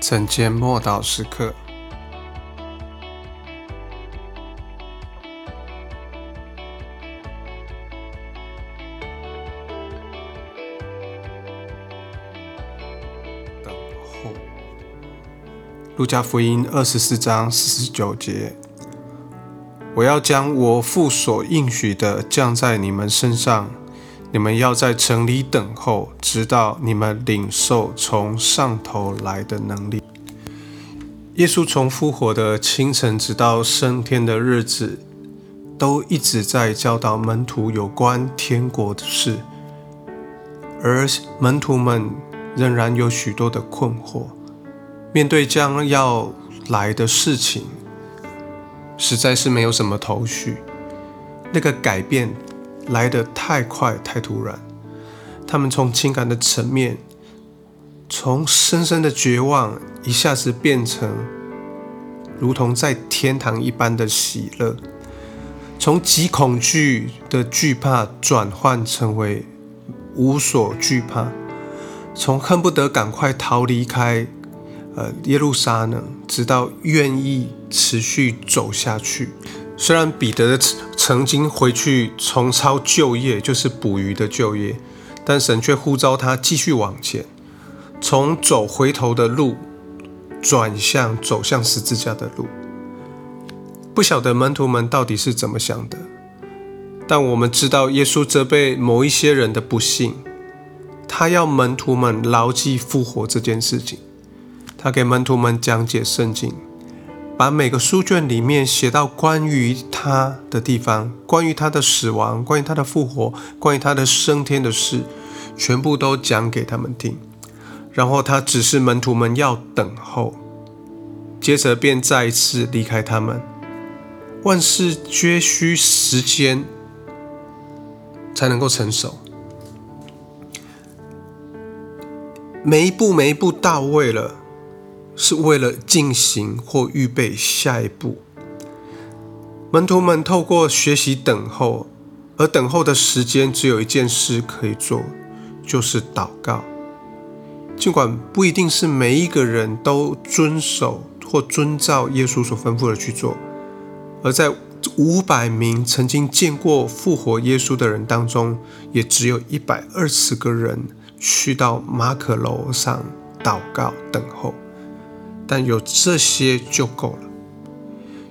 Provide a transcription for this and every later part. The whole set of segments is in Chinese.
整间默祷时刻。等候。路加福音二十四章四十九节：我要将我父所应许的降在你们身上。你们要在城里等候，直到你们领受从上头来的能力。耶稣从复活的清晨直到升天的日子，都一直在教导门徒有关天国的事，而门徒们仍然有许多的困惑，面对将要来的事情，实在是没有什么头绪。那个改变。来得太快太突然，他们从情感的层面，从深深的绝望，一下子变成如同在天堂一般的喜乐；从极恐惧的惧怕转换成为无所惧怕；从恨不得赶快逃离开呃耶路撒冷，直到愿意持续走下去。虽然彼得曾经回去重操旧业，就是捕鱼的旧业，但神却呼召他继续往前，从走回头的路转向走向十字架的路。不晓得门徒们到底是怎么想的，但我们知道耶稣责备某一些人的不幸，他要门徒们牢记复活这件事情，他给门徒们讲解圣经。把每个书卷里面写到关于他的地方，关于他的死亡，关于他的复活，关于他的升天的事，全部都讲给他们听。然后他指示门徒们要等候，接着便再一次离开他们。万事皆需时间才能够成熟，每一步每一步到位了。是为了进行或预备下一步。门徒们透过学习等候，而等候的时间只有一件事可以做，就是祷告。尽管不一定是每一个人都遵守或遵照耶稣所吩咐的去做，而在五百名曾经见过复活耶稣的人当中，也只有一百二十个人去到马可楼上祷告等候。但有这些就够了。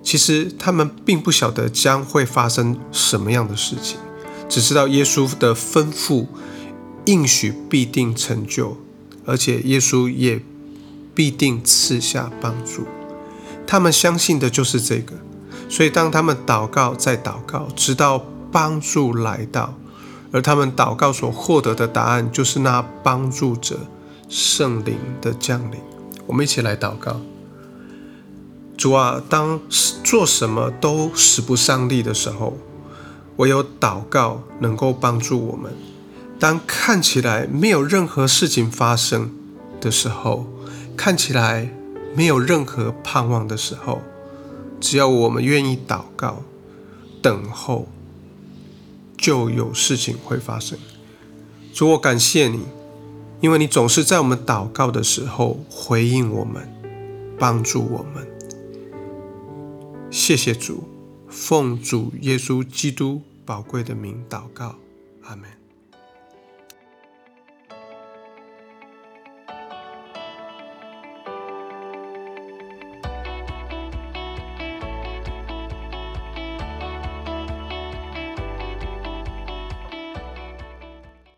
其实他们并不晓得将会发生什么样的事情，只知道耶稣的吩咐应许必定成就，而且耶稣也必定赐下帮助。他们相信的就是这个，所以当他们祷告再祷告，直到帮助来到，而他们祷告所获得的答案，就是那帮助者圣灵的降临。我们一起来祷告，主啊，当做什么都使不上力的时候，唯有祷告能够帮助我们；当看起来没有任何事情发生的时候，看起来没有任何盼望的时候，只要我们愿意祷告、等候，就有事情会发生。主，我感谢你。因为你总是在我们祷告的时候回应我们，帮助我们。谢谢主，奉主耶稣基督宝贵的名祷告，阿门。